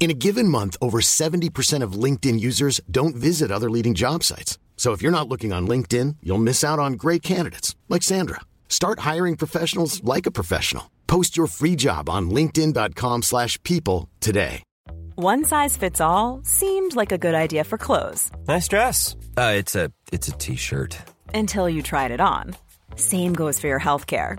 In a given month, over 70% of LinkedIn users don't visit other leading job sites. So if you're not looking on LinkedIn, you'll miss out on great candidates like Sandra. Start hiring professionals like a professional. Post your free job on linkedin.com/people slash people today. One size fits all seemed like a good idea for clothes Nice dress. Uh, it's a it's a t-shirt. until you tried it on. Same goes for your healthcare.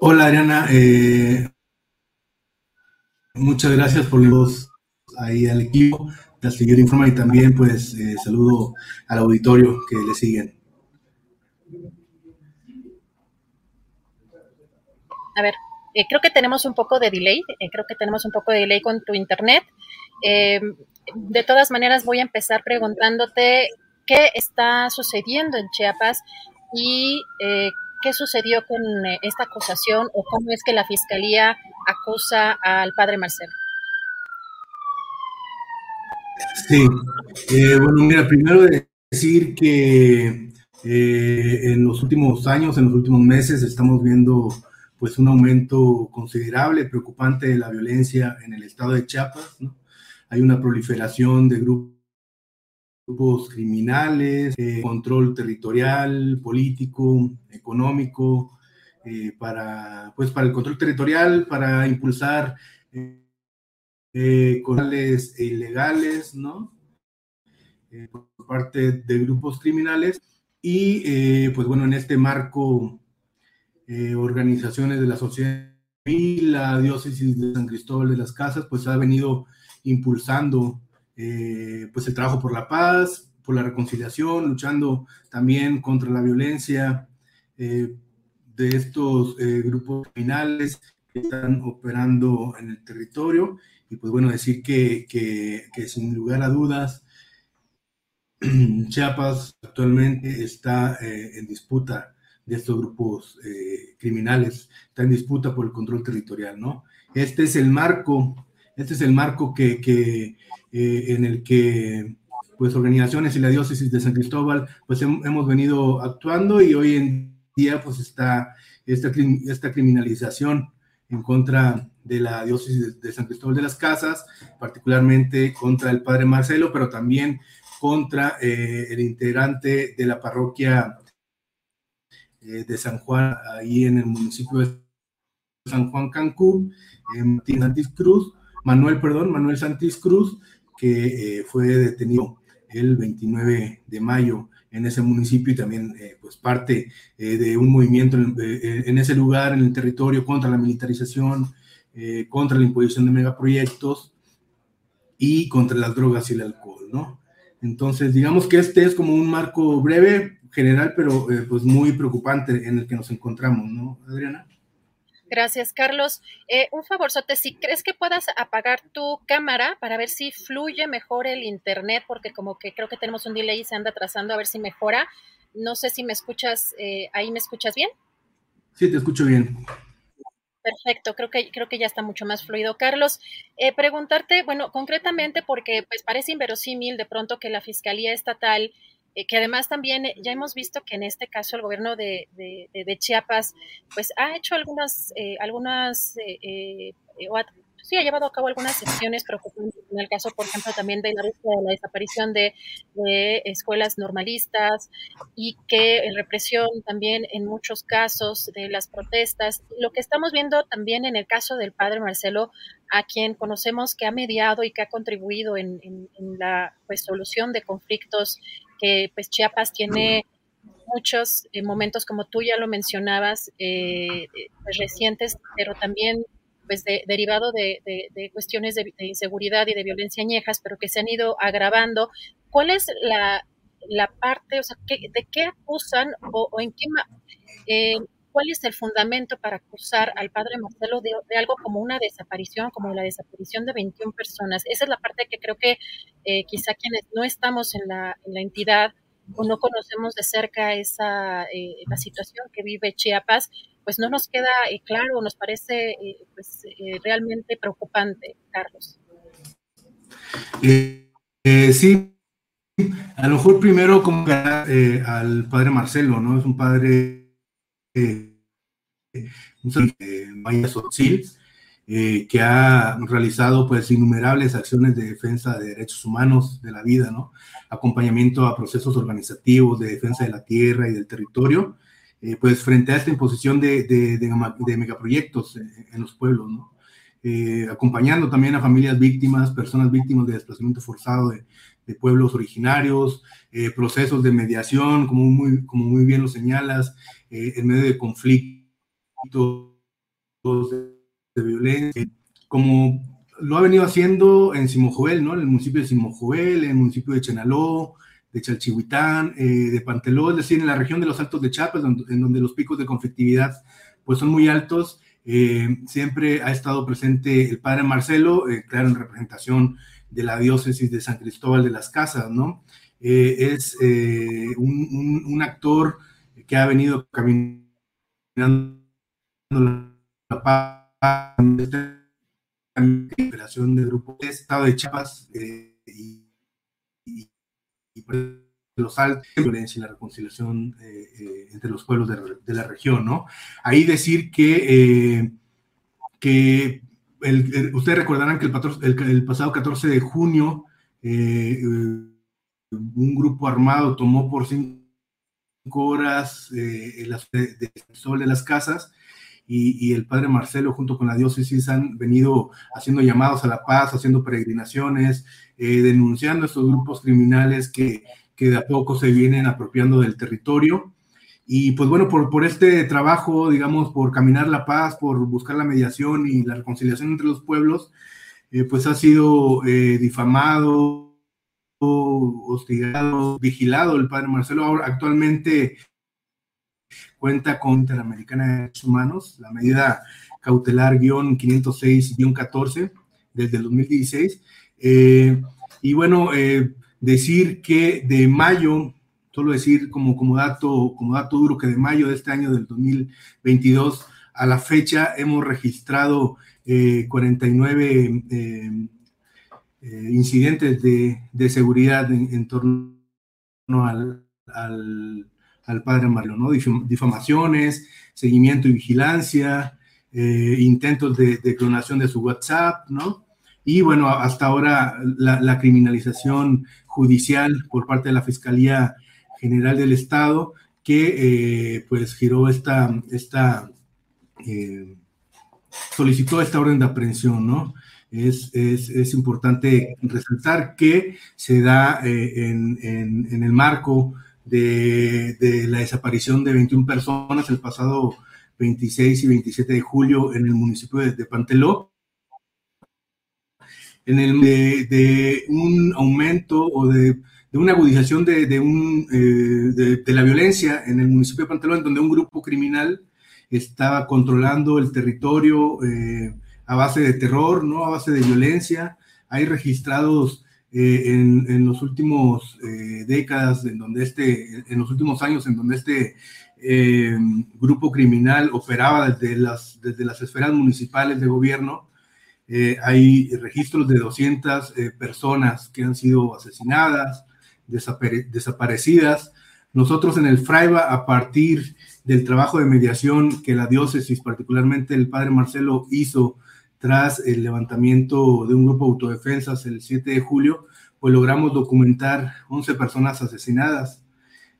Hola Adriana, eh, muchas gracias por voz ahí al equipo de Astillero Informa y también pues eh, saludo al auditorio que le siguen. A ver, eh, creo que tenemos un poco de delay, eh, creo que tenemos un poco de delay con tu internet. De todas maneras, voy a empezar preguntándote qué está sucediendo en Chiapas y eh, qué sucedió con eh, esta acusación o cómo es que la fiscalía acusa al padre Marcelo. Sí, eh, bueno, mira, primero de decir que eh, en los últimos años, en los últimos meses, estamos viendo pues un aumento considerable, preocupante de la violencia en el estado de Chiapas, ¿no? Hay una proliferación de grupos grupos criminales, eh, control territorial, político, económico, eh, para, pues, para el control territorial, para impulsar eh, eh, controles ilegales, ¿no? Por parte de grupos criminales. Y, pues bueno, en este marco, organizaciones de la sociedad civil, la diócesis de San Cristóbal de las Casas, pues ha venido impulsando eh, pues el trabajo por la paz, por la reconciliación, luchando también contra la violencia eh, de estos eh, grupos criminales que están operando en el territorio. Y pues bueno, decir que, que, que sin lugar a dudas, Chiapas actualmente está en disputa de estos grupos criminales, está en disputa por el control territorial, ¿no? Este es el marco, este es el marco que, eh, en el que pues organizaciones y la diócesis de San Cristóbal pues hem- hemos venido actuando y hoy en día pues está esta, esta criminalización en contra de la diócesis de, San Cristóbal de las Casas, particularmente contra el padre Marcelo, pero también contra eh, el integrante de la parroquia eh, de San Juan, ahí en el municipio de San Juan Cancún, Martín Santis Cruz, Manuel, perdón, Manuel Santis Cruz, que eh, fue detenido el 29 de mayo en ese municipio y también eh, pues parte eh, de un movimiento en, en, ese lugar, en el territorio, contra la militarización, contra la imposición de megaproyectos y contra las drogas y el alcohol, ¿no? Entonces, digamos que este es como un marco breve, general, pero pues muy preocupante en el que nos encontramos, ¿no, Adriana? Gracias, Carlos. Eh, un favorzote, si crees que puedas apagar tu cámara para ver si fluye mejor el internet, porque como que creo que tenemos un delay y se anda trazando a ver si mejora. No sé si me escuchas, eh, ahí me escuchas bien. Sí, te escucho bien. Perfecto, creo que, creo que ya está mucho más fluido. Carlos, eh, preguntarte, bueno, concretamente porque pues parece inverosímil de pronto que la Fiscalía Estatal, eh, que además también eh, ya hemos visto que en este caso el gobierno de, Chiapas pues ha hecho algunas, eh, algunas, eh, ha, sí ha llevado a cabo algunas sesiones preocupantes en el caso, por ejemplo, también de la de la desaparición de, escuelas normalistas y que represión también en muchos casos de las protestas. Lo que estamos viendo también en el caso del padre Marcelo, a quien conocemos que ha mediado y que ha contribuido en, en, en la pues, solución de conflictos pues Chiapas tiene muchos eh, momentos, como tú ya lo mencionabas, eh, pues, recientes, pero también pues derivado de, cuestiones de, inseguridad y de violencia añejas, pero que se han ido agravando. ¿Cuál es la, parte, o sea, de qué acusan o, en qué, eh, cuál es el fundamento para acusar al padre Marcelo de, algo como una desaparición, como la desaparición de 21 personas? Esa es la parte que creo que quizá quienes no estamos en la, en la entidad o no conocemos de cerca esa eh, la situación que vive Chiapas, pues no nos queda eh, claro, nos parece eh, pues, realmente preocupante, Carlos. sí, a lo mejor primero como al padre Marcelo, ¿no? Es un padre Maya Sotzil, que ha realizado pues innumerables acciones de defensa de derechos humanos, de la vida, ¿no? acompañamiento a procesos organizativos de defensa de la tierra y del territorio, eh, pues frente a esta imposición de, de, megaproyectos en, los pueblos. Eh, acompañando también a familias víctimas, personas víctimas de desplazamiento forzado de, pueblos originarios, eh, procesos de mediación, como muy, como muy bien lo señalas, en medio de conflictos, de, violencia, como lo ha venido haciendo en Simojoel, ¿no? En el municipio de Simojoel, en el municipio de Chenaló, de Chalchihuitán, eh, de Panteló, es decir, en la región de los Altos de Chiapas, en donde los picos de conflictividad pues son muy altos. Eh, siempre ha estado presente el padre Marcelo, eh, claro, en representación de la diócesis de San Cristóbal de las Casas, ¿no? es un, un, actor que ha venido caminando la paz operación de grupo de Estado de Chiapas eh, y, y, los altos de violencia y la reconciliación eh, eh, entre los pueblos de, la región, ¿no? Ahí decir que, que ustedes recordarán que el, el, pasado 14 de junio un grupo armado tomó por cinco horas el de, sol de las casas y, el padre Marcelo junto con la diócesis han venido haciendo llamados a la paz, haciendo peregrinaciones, eh, denunciando estos grupos criminales que, que, de a poco se vienen apropiando del territorio. Y pues bueno, por, por este trabajo, digamos, por caminar la paz, por buscar la mediación y la reconciliación entre los pueblos, eh, pues ha sido eh, difamado, hostigado, vigilado el padre Marcelo. Ahora, actualmente cuenta con Interamericana de Derechos Humanos, la medida cautelar 506-14 desde el 2016. Eh, y bueno, eh, decir que de mayo, solo decir como, como, dato, como dato duro que de mayo de este año del 2022 a la fecha hemos registrado 49 eh, incidentes de, seguridad en, torno al al padre Mario, ¿no? Difamaciones, seguimiento y vigilancia, eh, intentos de, clonación de su WhatsApp, ¿no? Y bueno, hasta ahora la, criminalización judicial por parte de la Fiscalía General del Estado, que eh, pues giró esta, esta eh, solicitó esta orden de aprehensión, ¿no? Es, es, es importante resaltar que se da en, en, en, el marco de, la desaparición de 21 personas el pasado 26 y 27 de julio en el municipio de, Panteló, en el de, un aumento o de, una agudización de, un, eh, de, la violencia en el municipio de Panteló, en donde un grupo criminal estaba controlando el territorio eh, a base de terror, ¿no? a base de violencia. Hay registrados eh, en, los últimos décadas, en donde este, en los últimos años, en donde este grupo criminal operaba desde las, desde las esferas municipales de gobierno, hay registros de 200 personas que han sido asesinadas, desaparecidas. Nosotros en el FRAIBA, a partir del trabajo de mediación que la diócesis, particularmente el padre Marcelo, hizo tras el levantamiento de un grupo de autodefensas el 7 de julio, pues logramos documentar 11 personas asesinadas.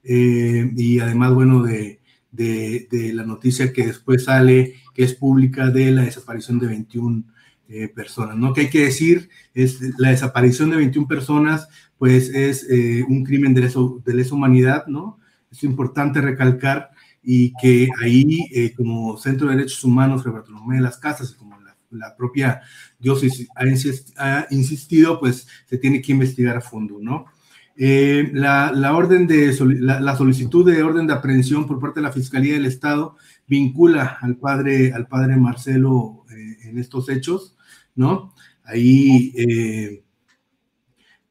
Eh, y además, bueno, de, de, la noticia que después sale, que es pública, de la desaparición de 21 eh, personas, ¿no? Que hay que decir, es la desaparición de 21 personas pues es un crimen de lesa, de lesa humanidad, ¿no? Es importante recalcar y que ahí, como Centro de Derechos Humanos, Bartolomé de las Casas, como la, propia diócesis ha, insistido, pues se tiene que investigar a fondo, ¿no? la, la, orden de la, solicitud de orden de aprehensión por parte de la Fiscalía del Estado vincula al padre, al padre Marcelo eh, en estos hechos, ¿no? Ahí, eh,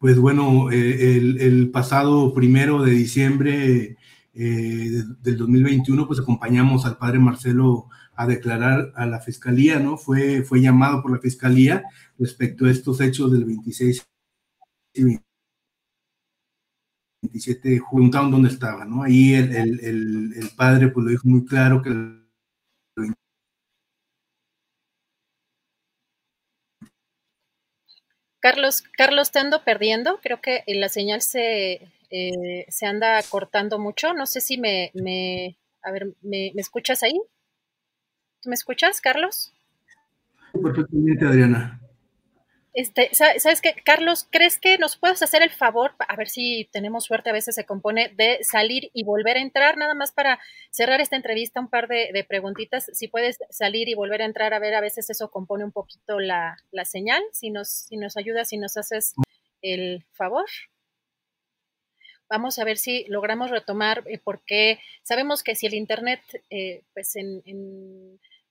pues bueno, eh, el, pasado primero de diciembre del 2021, pues acompañamos al padre Marcelo a declarar a la fiscalía, ¿no? Fue, fue llamado por la fiscalía respecto a estos hechos del 26 y 27 de julio, dónde estaba, ¿no? Ahí el, el, el, padre pues lo dijo muy claro que Carlos, Carlos, te ando perdiendo. Creo que la señal se, eh, se anda cortando mucho. No sé si me, me a ver, ¿me, ¿me, escuchas ahí? ¿Tú me escuchas, Carlos? Perfectamente, Adriana. Este, ¿Sabes qué, Carlos? ¿Crees que nos puedes hacer el favor, a ver si tenemos suerte, a veces se compone, de salir y volver a entrar, nada más para cerrar esta entrevista, un par de, preguntitas, si puedes salir y volver a entrar, a ver, a veces eso compone un poquito la, señal, si nos, si nos ayudas, si nos haces el favor. Vamos a ver si logramos retomar, eh, porque sabemos que si el Internet, eh, pues en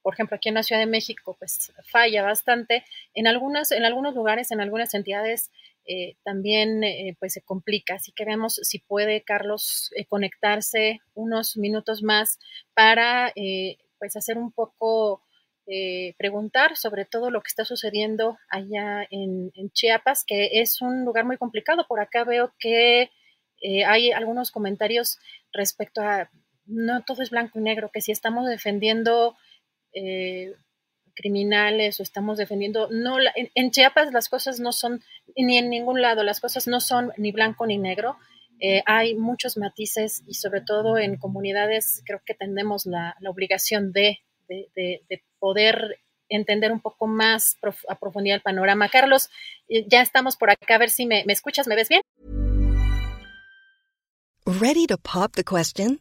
por ejemplo, aquí en la Ciudad de México, pues falla bastante. En, algunas, en algunos lugares, en algunas entidades, eh, también eh, pues se complica. Así que vemos si puede Carlos eh, conectarse unos minutos más para pues hacer un poco, preguntar sobre todo lo que está sucediendo allá en, Chiapas, que es un lugar muy complicado. Por acá veo que hay algunos comentarios respecto a no todo es blanco y negro, que si estamos defendiendo eh, criminales o estamos defendiendo. No, en, Chiapas las cosas no son, ni en ningún lado, las cosas no son ni blanco ni negro. Eh, hay muchos matices y sobre todo en comunidades creo que tenemos la, obligación de, poder entender un poco más a profundidad el panorama. Carlos, eh, ya estamos por acá, a ver si me, me escuchas, ¿me ves bien? Ready to pop the question?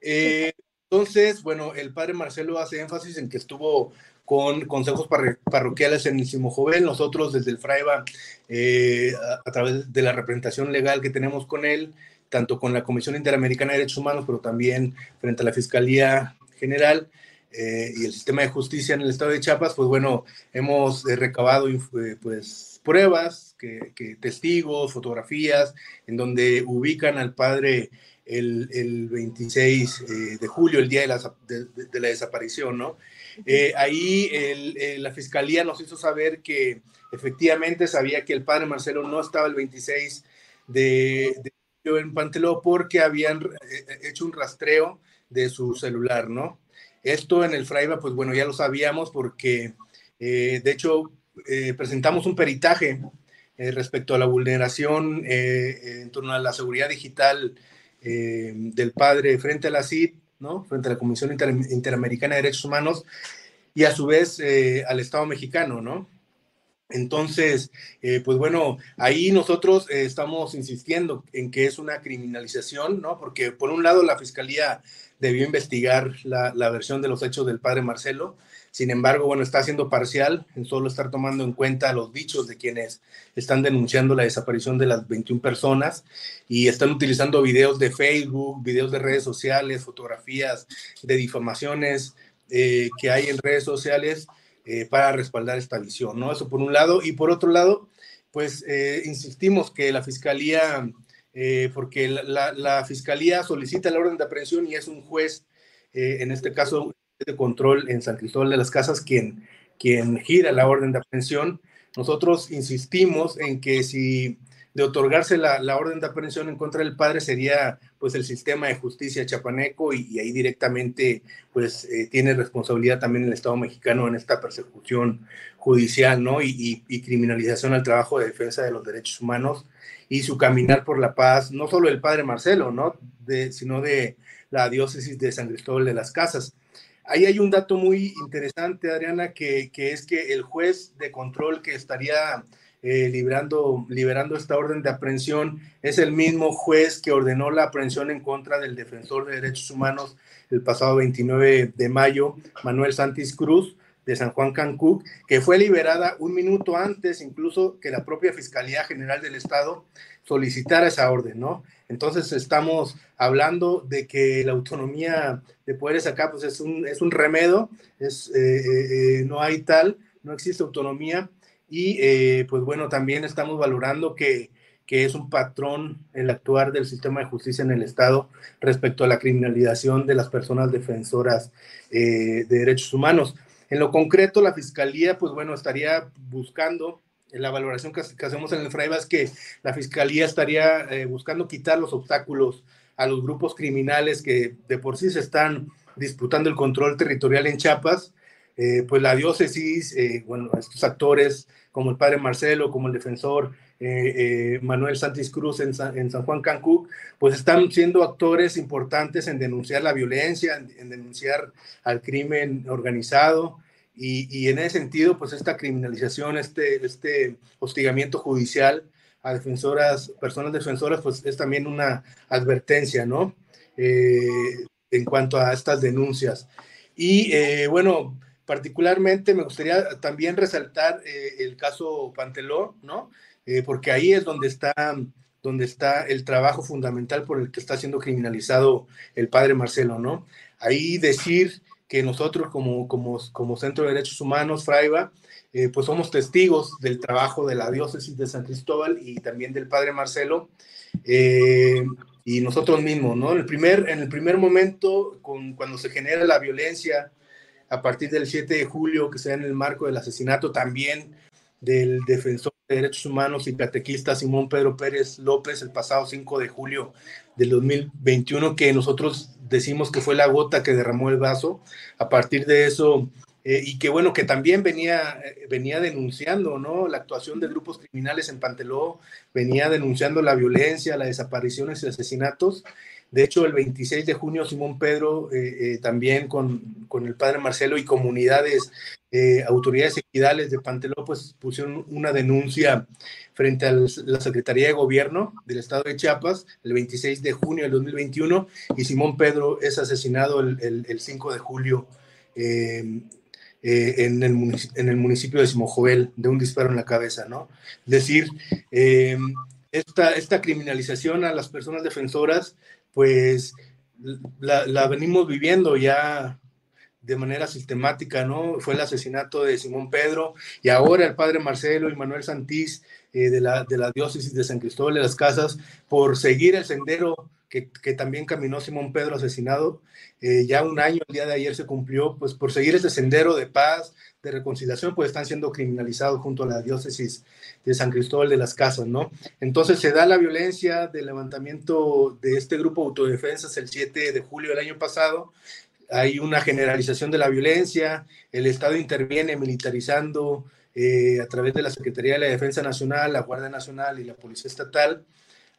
Eh, entonces, bueno, el padre Marcelo hace énfasis en que estuvo con consejos parroquiales en el Simojovel. Nosotros desde el Fraiba, eh, a, través de la representación legal que tenemos con él, tanto con la Comisión Interamericana de Derechos Humanos, pero también frente a la Fiscalía General eh, y el sistema de justicia en el estado de Chiapas, pues bueno, hemos recabado pues pruebas, que, testigos, fotografías, en donde ubican al padre el, 26 eh, de julio, el día de la, de, la desaparición, ¿no? Eh, ahí la fiscalía nos hizo saber que efectivamente sabía que el padre Marcelo no estaba el 26 de, julio en Panteló porque habían eh, hecho un rastreo de su celular, ¿no? Esto en el Fraiba, pues bueno, ya lo sabíamos porque, de hecho, presentamos un peritaje respecto a la vulneración en torno a la seguridad digital eh, del padre frente a la CID, ¿no? frente a la Comisión Interamericana de Derechos Humanos y a su vez eh, al Estado mexicano, ¿no? Entonces, eh, pues bueno, ahí nosotros estamos insistiendo en que es una criminalización, ¿no? Porque por un lado la Fiscalía debió investigar la, la, versión de los hechos del padre Marcelo, sin embargo, bueno, está siendo parcial en solo estar tomando en cuenta los dichos de quienes están denunciando la desaparición de las 21 personas y están utilizando videos de Facebook, videos de redes sociales, fotografías de difamaciones eh, que hay en redes sociales eh, para respaldar esta visión, ¿no? Eso por un lado. Y por otro lado, pues eh, insistimos que la Fiscalía, porque la, la, Fiscalía solicita la orden de aprehensión y es un juez, en este caso de control en San Cristóbal de las Casas quien, quien gira la orden de aprehensión. Nosotros insistimos en que si de otorgarse la, la, orden de aprehensión en contra del padre sería pues el sistema de justicia chapaneco y, ahí directamente pues eh, tiene responsabilidad también el Estado mexicano en esta persecución judicial, ¿no? Y, y, criminalización al trabajo de defensa de los derechos humanos y su caminar por la paz, no solo del padre Marcelo, ¿no? Sino de la diócesis de San Cristóbal de las Casas. Ahí hay un dato muy interesante, Adriana, que, es que el juez de control que estaría eh, liberando esta orden de aprehensión es el mismo juez que ordenó la aprehensión en contra del defensor de derechos humanos el pasado 29 de mayo, Manuel Santis Cruz, de San Juan Cancún, que fue liberada un minuto antes incluso que la propia Fiscalía General del Estado solicitara esa orden, ¿no? Entonces estamos hablando de que la autonomía de poderes acá pues es un, es un remedo, es, eh, eh, eh, no hay tal, no existe autonomía y pues bueno, también estamos valorando que, que es un patrón el actuar del sistema de justicia en el Estado respecto a la criminalización de las personas defensoras de derechos humanos. En lo concreto, la Fiscalía, pues bueno, estaría buscando la valoración que, hacemos en el FRAIBA es que la Fiscalía estaría eh, buscando quitar los obstáculos a los grupos criminales que de por sí se están disputando el control territorial en Chiapas, eh, pues la diócesis, eh, bueno, estos actores como el padre Marcelo, como el defensor Manuel Santis Cruz en San, Juan Cancún, pues están siendo actores importantes en denunciar la violencia, en denunciar al crimen organizado, y, en ese sentido, pues esta criminalización, este, este hostigamiento judicial a defensoras, personas defensoras, pues es también una advertencia, ¿no? Eh, en cuanto a estas denuncias. Y eh, bueno, particularmente me gustaría también resaltar eh, el caso Panteló, ¿no? porque ahí es donde está, donde está el trabajo fundamental por el que está siendo criminalizado el padre Marcelo, ¿no? Ahí decir que nosotros como, como, como Centro de Derechos Humanos, Fraiba, eh, pues somos testigos del trabajo de la diócesis de San Cristóbal y también del padre Marcelo, eh, y nosotros mismos, ¿no? En el primer, en el primer momento, cuando se genera la violencia, a partir del 7 de julio, que sea en el marco del asesinato también del defensor de derechos humanos y catequista Simón Pedro Pérez López el pasado 5 de julio del 2021, que nosotros decimos que fue la gota que derramó el vaso. A partir de eso, eh, y que bueno, que también venía, eh, venía denunciando, ¿no? La actuación de grupos criminales en Panteló, venía denunciando la violencia, las desapariciones y asesinatos. De hecho, el 26 de junio, Simón Pedro, eh, también con, con, el padre Marcelo y comunidades, autoridades equidales de Panteló, pues pusieron una denuncia frente a la Secretaría de Gobierno del Estado de Chiapas el 26 de junio del 2021 y Simón Pedro es asesinado el, el, 5 de julio eh, eh, en, el en, el municipio de Simojovel de un disparo en la cabeza, ¿no? Es decir, eh, esta, esta criminalización a las personas defensoras, pues la, venimos viviendo ya de manera sistemática, ¿no? Fue el asesinato de Simón Pedro y ahora el padre Marcelo y Manuel Santís eh, de, la, de la diócesis de San Cristóbal de las Casas por seguir el sendero que, que también caminó Simón Pedro asesinado. Eh, ya un año, el día de ayer se cumplió, pues por seguir ese sendero de paz, de reconciliación, pues están siendo criminalizados junto a la diócesis de San Cristóbal de las Casas, ¿no? Entonces se da la violencia del levantamiento de este grupo de autodefensas el 7 de julio del año pasado, hay una generalización de la violencia, el Estado interviene militarizando eh, a través de la Secretaría de la Defensa Nacional, la Guardia Nacional y la Policía Estatal.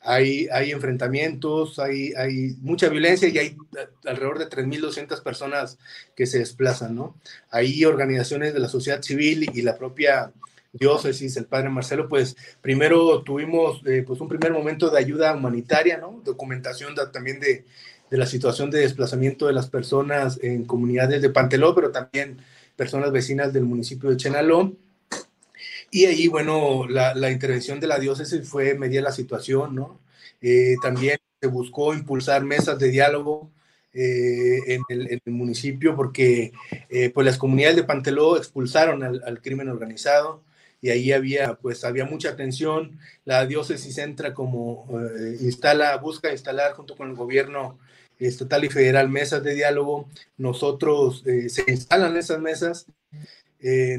Hay, enfrentamientos, hay, mucha violencia y hay alrededor de 3.200 personas que se desplazan, ¿no? Hay organizaciones de la sociedad civil y la propia diócesis, el padre Marcelo, pues primero tuvimos eh, pues un primer momento de ayuda humanitaria, ¿no? Documentación también de, de, la situación de desplazamiento de las personas en comunidades de Panteló, pero también personas vecinas del municipio de Chenaló. Y ahí, bueno, la, la intervención de la diócesis fue medir la situación, ¿no? Eh, también se buscó impulsar mesas de diálogo eh, en, el, municipio porque eh, pues las comunidades de Panteló expulsaron al, crimen organizado y ahí había pues había mucha tensión la diócesis entra como instala busca instalar junto con el gobierno estatal y federal mesas de diálogo nosotros se instalan esas mesas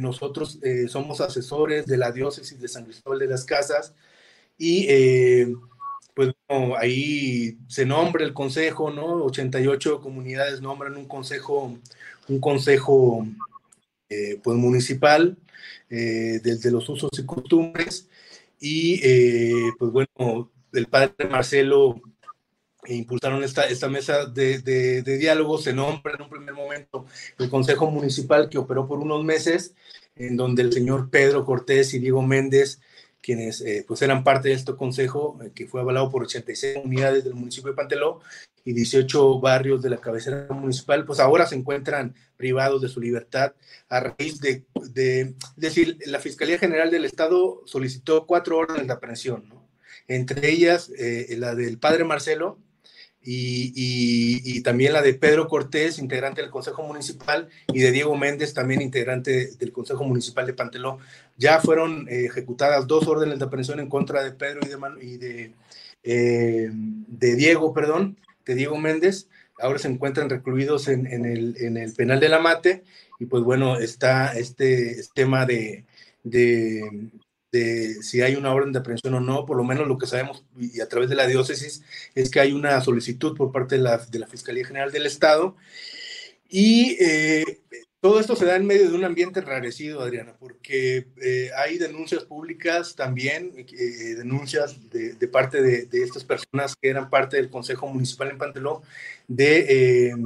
nosotros somos asesores de la diócesis de San Cristóbal de las Casas y pues ahí se nombra el consejo, ¿no? 88 comunidades nombran un consejo, un consejo eh, pues municipal eh, desde los usos y costumbres y eh, pues bueno, el padre Marcelo impulsaron esta, esta mesa de, de, de, diálogo, se nombra en un primer momento el Consejo Municipal que operó por unos meses, en donde el señor Pedro Cortés y Diego Méndez quienes eh, pues eran parte de este consejo eh, que fue avalado por 86 unidades del municipio de Panteló y 18 barrios de la cabecera municipal, pues ahora se encuentran privados de su libertad a raíz de, de, decir, la Fiscalía General del Estado solicitó cuatro órdenes de aprehensión, ¿no? entre ellas eh, la del padre Marcelo, y, también la de Pedro Cortés, integrante del Consejo Municipal, y de Diego Méndez, también integrante del Consejo Municipal de Panteló. Ya fueron eh, ejecutadas dos órdenes de aprehensión en contra de Pedro y de, eh, Diego, perdón, de Diego Méndez. Ahora se encuentran recluidos en, el, en el penal de la Mate y pues bueno, está este tema de, de, de si hay una orden de aprehensión o no, por lo menos lo que sabemos y a través de la diócesis es que hay una solicitud por parte de la, de la Fiscalía General del Estado. Y eh, todo esto se da en medio de un ambiente enrarecido, Adriana, porque eh, hay denuncias públicas también, eh, denuncias de, parte de, de, estas personas que eran parte del Consejo Municipal en Panteló, de,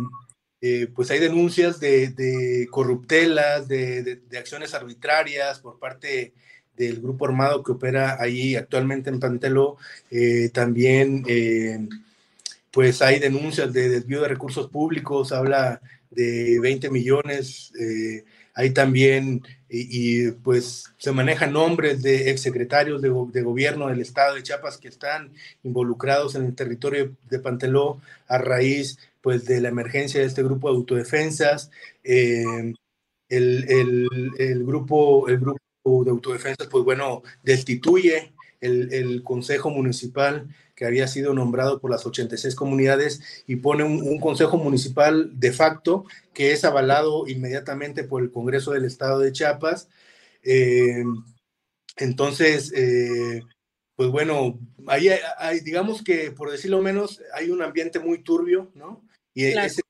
pues hay denuncias de, de corruptelas, de, acciones arbitrarias por parte del grupo armado que opera ahí actualmente en Panteló. Eh, también, eh, pues hay denuncias de desvío de recursos públicos, habla de 20 millones. Eh, hay también, y, pues se manejan nombres de exsecretarios de, de gobierno del estado de Chiapas que están involucrados en el territorio de Panteló a raíz pues de la emergencia de este grupo de autodefensas. el, el, el, grupo, el grupo de Autodefensas, pues bueno, destituye el, Consejo Municipal que había sido nombrado por las 86 comunidades y pone un, Consejo Municipal de facto que es avalado inmediatamente por el Congreso del Estado de Chiapas. Eh, entonces, eh, pues bueno, ahí hay, digamos que, por decirlo menos, hay un ambiente muy turbio, ¿no? Y ese,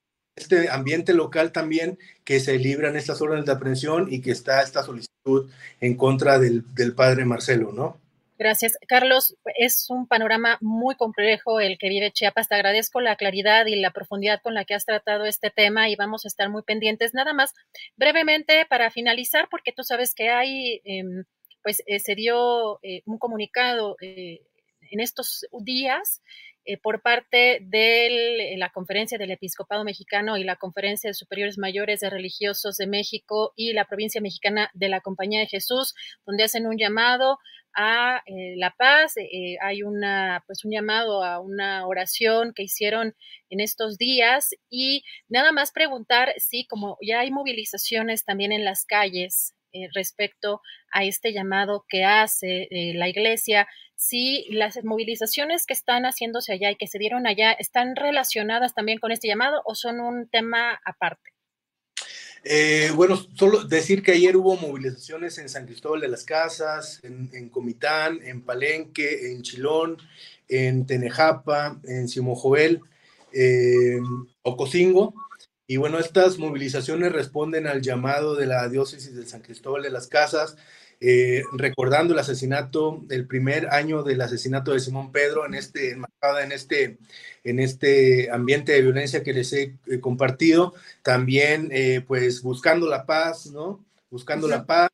este ambiente local también que se libran estas órdenes de aprehensión y que está esta solicitud en contra del, padre Marcelo, ¿no? Gracias. Carlos, es un panorama muy complejo el que vive Chiapas. Te agradezco la claridad y la profundidad con la que has tratado este tema y vamos a estar muy pendientes. Nada más, brevemente, para finalizar, porque tú sabes que hay, em, pues eh, se dio eh, un comunicado eh, en estos días eh, por parte de la Conferencia del Episcopado Mexicano y la Conferencia de Superiores Mayores de Religiosos de México y la provincia mexicana de la Compañía de Jesús, donde hacen un llamado a eh, la paz, eh, hay una, pues un llamado a una oración que hicieron en estos días y nada más preguntar si como ya hay movilizaciones también en las calles respecto a este llamado que hace la iglesia, si las movilizaciones que están haciéndose allá y que se dieron allá están relacionadas también con este llamado o son un tema aparte. Eh, bueno, solo decir que ayer hubo movilizaciones en San Cristóbal de las Casas, en, Comitán, en Palenque, en Chilón, en Tenejapa, en Simojoel, en Ocosingo. Y bueno, estas movilizaciones responden al llamado de la diócesis de San Cristóbal de las Casas eh, recordando el asesinato, el primer año del asesinato de Simón Pedro, en este, en este, en este ambiente de violencia que les he eh, compartido, también eh, pues buscando la paz, ¿no? Buscando la paz,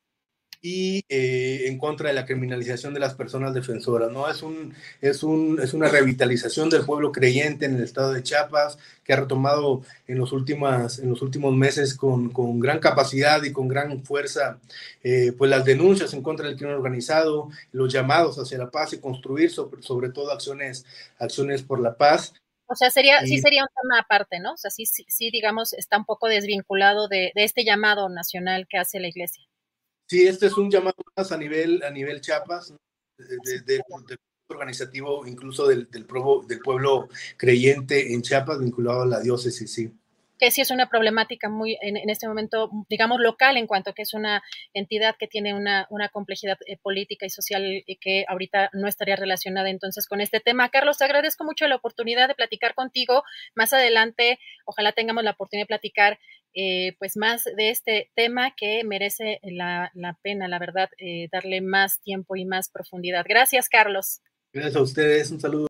y eh, en contra de la criminalización de las personas defensoras. ¿no? Es, un, es, un, es una revitalización del pueblo creyente en el estado de Chiapas que ha retomado en los, últimas, en los últimos meses con, con gran capacidad y con gran fuerza eh, pues las denuncias en contra del crimen organizado, los llamados hacia la paz y construir sobre, sobre todo acciones, acciones por la paz. O sea, sería, sí sería un tema aparte, ¿no? O sea, sí, sí, digamos, está un poco desvinculado de, de, este llamado nacional que hace la iglesia. Sí, este es un llamado más a nivel, a nivel Chiapas, de, organizativo incluso del, del, del pueblo creyente en Chiapas vinculado a la diócesis, sí que sí es una problemática muy en, en, este momento, digamos, local en cuanto que es una entidad que tiene una, una complejidad eh, política y social y que ahorita no estaría relacionada entonces con este tema. Carlos, te agradezco mucho la oportunidad de platicar contigo. Más adelante, ojalá tengamos la oportunidad de platicar eh, pues más de este tema que merece la, la pena, la verdad, eh, darle más tiempo y más profundidad. Gracias, Carlos. Gracias a ustedes, un saludo.